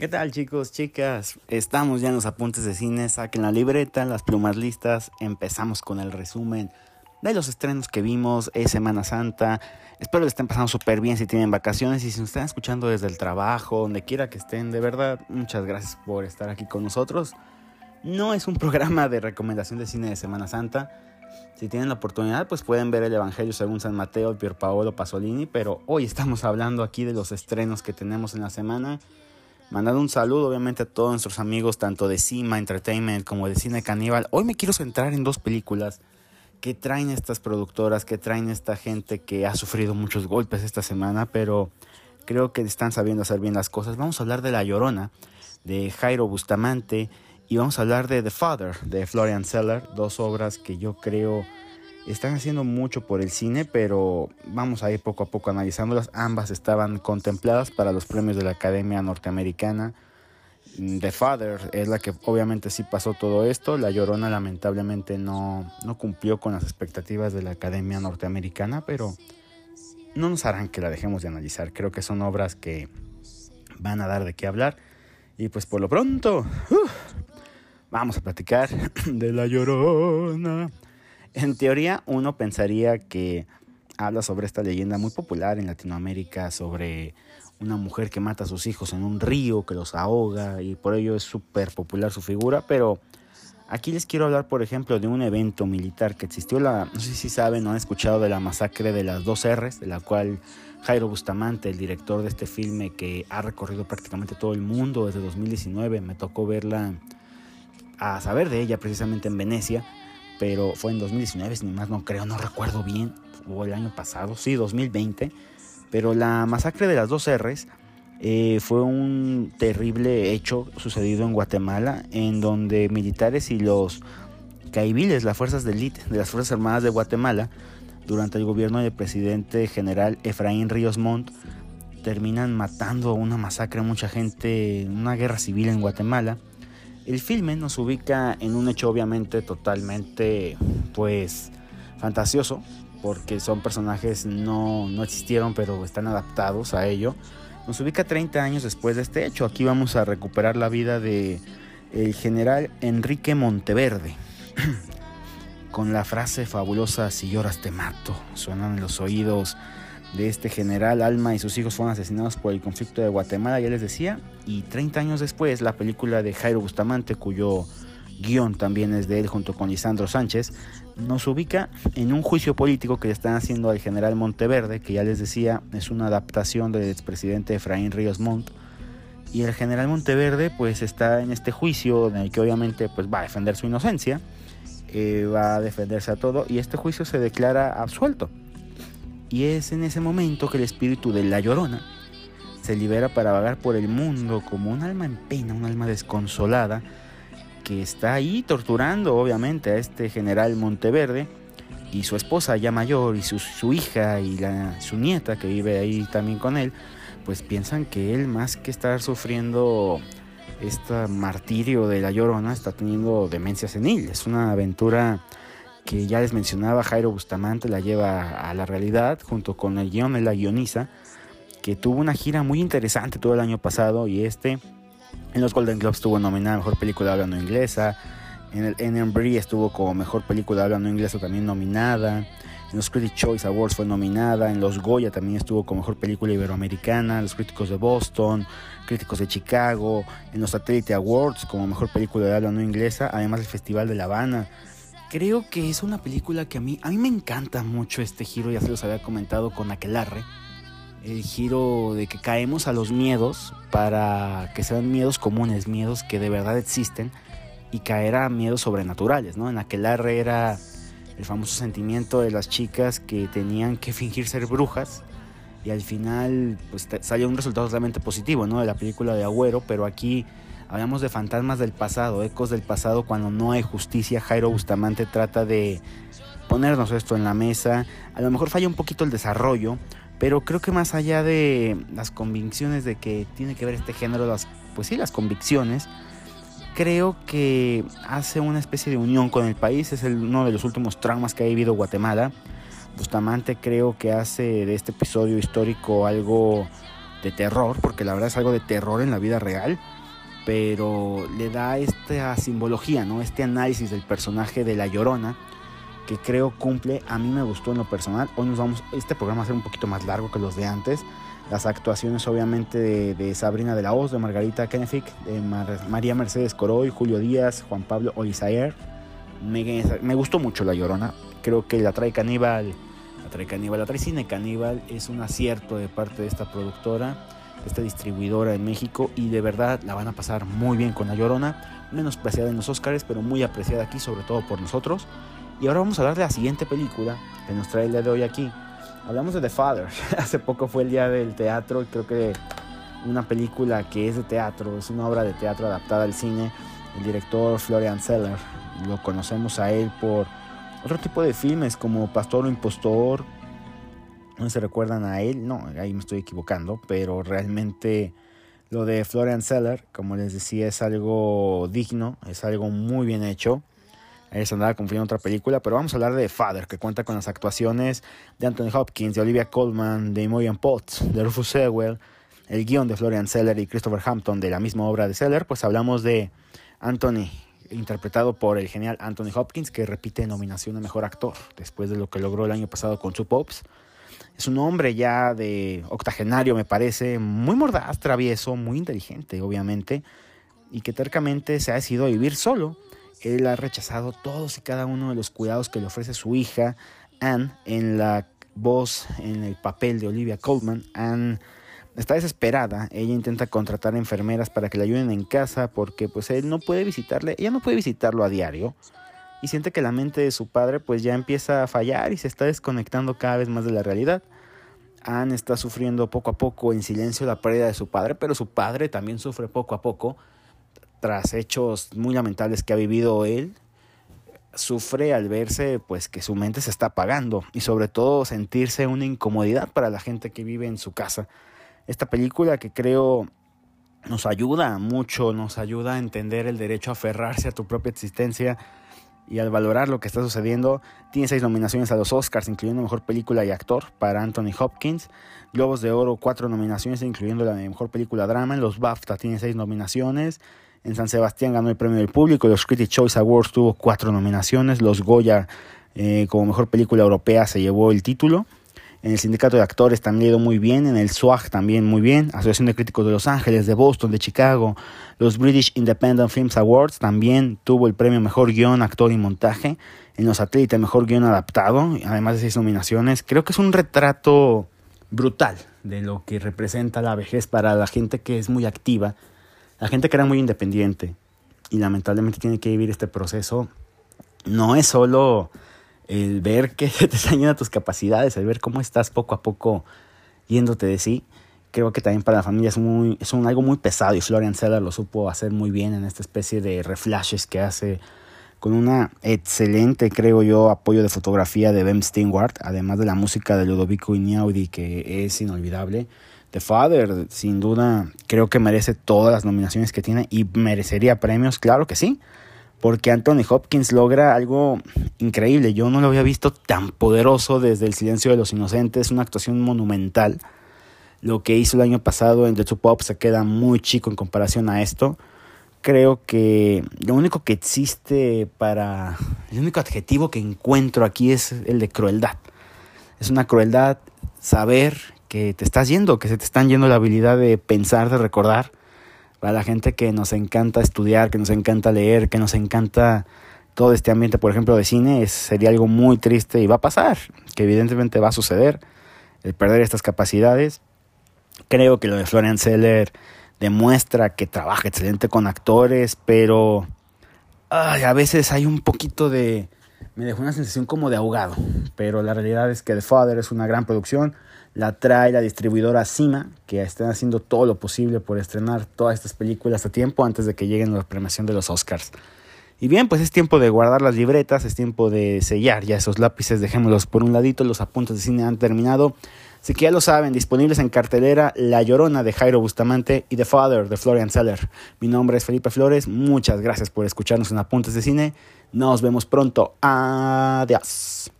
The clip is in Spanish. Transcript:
¿Qué tal chicos, chicas? Estamos ya en los apuntes de cine, saquen la libreta, las plumas listas, empezamos con el resumen de los estrenos que vimos, es Semana Santa, espero que estén pasando súper bien si tienen vacaciones y si nos están escuchando desde el trabajo, donde quiera que estén, de verdad, muchas gracias por estar aquí con nosotros. No es un programa de recomendación de cine de Semana Santa, si tienen la oportunidad, pues pueden ver el Evangelio según San Mateo, Pier Paolo Pasolini, pero hoy estamos hablando aquí de los estrenos que tenemos en la semana Mandando un saludo obviamente a todos nuestros amigos tanto de Cima Entertainment como de Cine Caníbal. Hoy me quiero centrar en dos películas que traen estas productoras, que traen esta gente que ha sufrido muchos golpes esta semana, pero creo que están sabiendo hacer bien las cosas. Vamos a hablar de La Llorona, de Jairo Bustamante, y vamos a hablar de The Father, de Florian Seller, dos obras que yo creo están haciendo mucho por el cine, pero vamos a ir poco a poco analizándolas. Ambas estaban contempladas para los premios de la Academia Norteamericana. The Father es la que obviamente sí pasó todo esto. La Llorona lamentablemente no, no cumplió con las expectativas de la Academia Norteamericana, pero no nos harán que la dejemos de analizar. Creo que son obras que van a dar de qué hablar. Y pues por lo pronto, vamos a platicar de La Llorona. En teoría uno pensaría que habla sobre esta leyenda muy popular en Latinoamérica sobre una mujer que mata a sus hijos en un río, que los ahoga y por ello es súper popular su figura, pero aquí les quiero hablar por ejemplo de un evento militar que existió, la, no sé si saben o han escuchado de la masacre de las dos R's, de la cual Jairo Bustamante, el director de este filme que ha recorrido prácticamente todo el mundo desde 2019, me tocó verla, a saber de ella precisamente en Venecia, pero fue en 2019, si más no creo, no recuerdo bien, o el año pasado, sí, 2020, pero la masacre de las dos R's eh, fue un terrible hecho sucedido en Guatemala, en donde militares y los caibiles, las fuerzas de élite de las Fuerzas Armadas de Guatemala, durante el gobierno del presidente general Efraín Ríos Montt, terminan matando una masacre mucha gente, una guerra civil en Guatemala el filme nos ubica en un hecho obviamente totalmente pues fantasioso, porque son personajes no, no existieron pero están adaptados a ello. Nos ubica 30 años después de este hecho. Aquí vamos a recuperar la vida de el general Enrique Monteverde. Con la frase fabulosa si lloras te mato. Suenan en los oídos de este general Alma y sus hijos fueron asesinados por el conflicto de Guatemala, ya les decía, y 30 años después la película de Jairo Bustamante, cuyo guion también es de él junto con Lisandro Sánchez, nos ubica en un juicio político que le están haciendo al general Monteverde, que ya les decía es una adaptación del expresidente Efraín Ríos Montt, y el general Monteverde pues está en este juicio en el que obviamente pues va a defender su inocencia, eh, va a defenderse a todo, y este juicio se declara absuelto. Y es en ese momento que el espíritu de la llorona se libera para vagar por el mundo como un alma en pena, un alma desconsolada, que está ahí torturando obviamente a este general Monteverde y su esposa ya mayor y su, hija y la, su nieta que vive ahí también con él, pues piensan que él más que estar sufriendo este martirio de la llorona está teniendo demencia senil. Es una aventura que ya les mencionaba, Jairo Bustamante la lleva a la realidad junto con el guion, él la guioniza, que tuvo una gira muy interesante todo el año pasado y este en los Golden Globes estuvo nominada Mejor Película Hablando Inglesa, en el Ennenbury estuvo como Mejor Película Hablando Inglesa también nominada, en los Critics Choice Awards fue nominada, en los Goya también estuvo como Mejor Película Iberoamericana, los Críticos de Boston, Críticos de Chicago, en los Satellite Awards como Mejor Película de Habla No Inglesa, además el Festival de La Habana Creo que es una película que a mí, a mí me encanta mucho este giro, ya se los había comentado con Aquelarre. El giro de que caemos a los miedos para que sean miedos comunes, miedos que de verdad existen, y caer a miedos sobrenaturales, ¿no? En Aquelarre era el famoso sentimiento de las chicas que tenían que fingir ser brujas y al final pues salió un resultado totalmente positivo, ¿no? De la película de Agüero, pero aquí Hablamos de fantasmas del pasado, ecos del pasado cuando no hay justicia. Jairo Bustamante trata de ponernos esto en la mesa. A lo mejor falla un poquito el desarrollo, pero creo que más allá de las convicciones de que tiene que ver este género, las, pues sí, las convicciones, creo que hace una especie de unión con el país. Es uno de los últimos traumas que ha vivido Guatemala. Bustamante creo que hace de este episodio histórico algo de terror, porque la verdad es algo de terror en la vida real, pero le da esta simbología, ¿no? Este análisis del personaje de La Llorona, que creo cumple, a mí me gustó en lo personal. Hoy nos vamos, este programa va a ser un poquito más largo que los de antes. Las actuaciones obviamente de, Sabrina de la Hoz, de Margarita Kenefic, de María Mercedes Coroy, Julio Díaz, Juan Pablo Olizaer. Me, gustó mucho La Llorona. Creo que la trae Caníbal, la trae Caníbal, la trae Cine Caníbal. Es un acierto de parte de esta productora, esta distribuidora en México. Y de verdad la van a pasar muy bien con La Llorona. Menos apreciada en los Oscars, pero muy apreciada aquí, sobre todo por nosotros. Y ahora vamos a hablar de la siguiente película que nos trae el día de hoy aquí. Hablamos de The Father. Hace poco fue el día del teatro y creo que una película que es de teatro, es una obra de teatro adaptada al cine. El director Florian Seller, lo conocemos a él por otro tipo de filmes como Pastor o Impostor. No se recuerdan a él, no, ahí me estoy equivocando, pero realmente lo de Florian Seller, como les decía, es algo digno, es algo muy bien hecho se andaba confundiendo otra película, pero vamos a hablar de Father, que cuenta con las actuaciones de Anthony Hopkins, de Olivia Colman, de Imogen Potts, de Rufus Sewell, el guion de Florian Seller y Christopher Hampton de la misma obra de Seller, pues hablamos de Anthony, interpretado por el genial Anthony Hopkins, que repite nominación a Mejor Actor, después de lo que logró el año pasado con Two Pops. Es un hombre ya de octogenario, me parece, muy mordaz, travieso, muy inteligente, obviamente, y que tercamente se ha decidido vivir solo. Él ha rechazado todos y cada uno de los cuidados que le ofrece su hija Anne en la voz, en el papel de Olivia Colman. Anne está desesperada, ella intenta contratar enfermeras para que le ayuden en casa porque pues él no puede visitarle, ella no puede visitarlo a diario y siente que la mente de su padre pues ya empieza a fallar y se está desconectando cada vez más de la realidad. Anne está sufriendo poco a poco en silencio la pérdida de su padre, pero su padre también sufre poco a poco tras hechos muy lamentables que ha vivido él, sufre al verse pues que su mente se está apagando y sobre todo sentirse una incomodidad para la gente que vive en su casa. Esta película que creo nos ayuda mucho, nos ayuda a entender el derecho a aferrarse a tu propia existencia y al valorar lo que está sucediendo. Tiene seis nominaciones a los Oscars, incluyendo Mejor Película y Actor para Anthony Hopkins. Globos de Oro, cuatro nominaciones, incluyendo la Mejor Película Drama. En los BAFTA tiene seis nominaciones. En San Sebastián ganó el premio del público. Los Critics Choice Awards tuvo cuatro nominaciones. Los Goya, eh, como mejor película europea, se llevó el título. En el Sindicato de Actores también ido muy bien. En el SWAG también muy bien. Asociación de Críticos de Los Ángeles, de Boston, de Chicago. Los British Independent Films Awards también tuvo el premio Mejor Guión, Actor y Montaje. En los Satélites, Mejor Guión Adaptado, además de seis nominaciones. Creo que es un retrato brutal de lo que representa la vejez para la gente que es muy activa la gente que era muy independiente y lamentablemente tiene que vivir este proceso, no es solo el ver que te están tus capacidades, el ver cómo estás poco a poco yéndote de sí. Creo que también para la familia es, muy, es un, algo muy pesado y Florian Seller lo supo hacer muy bien en esta especie de reflashes que hace con una excelente, creo yo, apoyo de fotografía de Ben Steinwart, además de la música de Ludovico Inaudi que es inolvidable. The Father, sin duda, creo que merece todas las nominaciones que tiene y merecería premios, claro que sí, porque Anthony Hopkins logra algo increíble. Yo no lo había visto tan poderoso desde El Silencio de los Inocentes, una actuación monumental. Lo que hizo el año pasado en The Two Pop se queda muy chico en comparación a esto. Creo que lo único que existe para. El único adjetivo que encuentro aquí es el de crueldad. Es una crueldad saber que te estás yendo, que se te están yendo la habilidad de pensar, de recordar. Para la gente que nos encanta estudiar, que nos encanta leer, que nos encanta todo este ambiente, por ejemplo, de cine, sería algo muy triste y va a pasar, que evidentemente va a suceder, el perder estas capacidades. Creo que lo de Florian Seller demuestra que trabaja excelente con actores, pero a veces hay un poquito de... Me dejó una sensación como de ahogado, pero la realidad es que The Father es una gran producción la trae la distribuidora Cima, que están haciendo todo lo posible por estrenar todas estas películas a tiempo antes de que lleguen la premiación de los Oscars. Y bien, pues es tiempo de guardar las libretas, es tiempo de sellar ya esos lápices, dejémoslos por un ladito, los apuntes de cine han terminado. Así que ya lo saben, disponibles en cartelera La Llorona de Jairo Bustamante y The Father de Florian Seller. Mi nombre es Felipe Flores, muchas gracias por escucharnos en Apuntes de Cine. Nos vemos pronto. Adiós.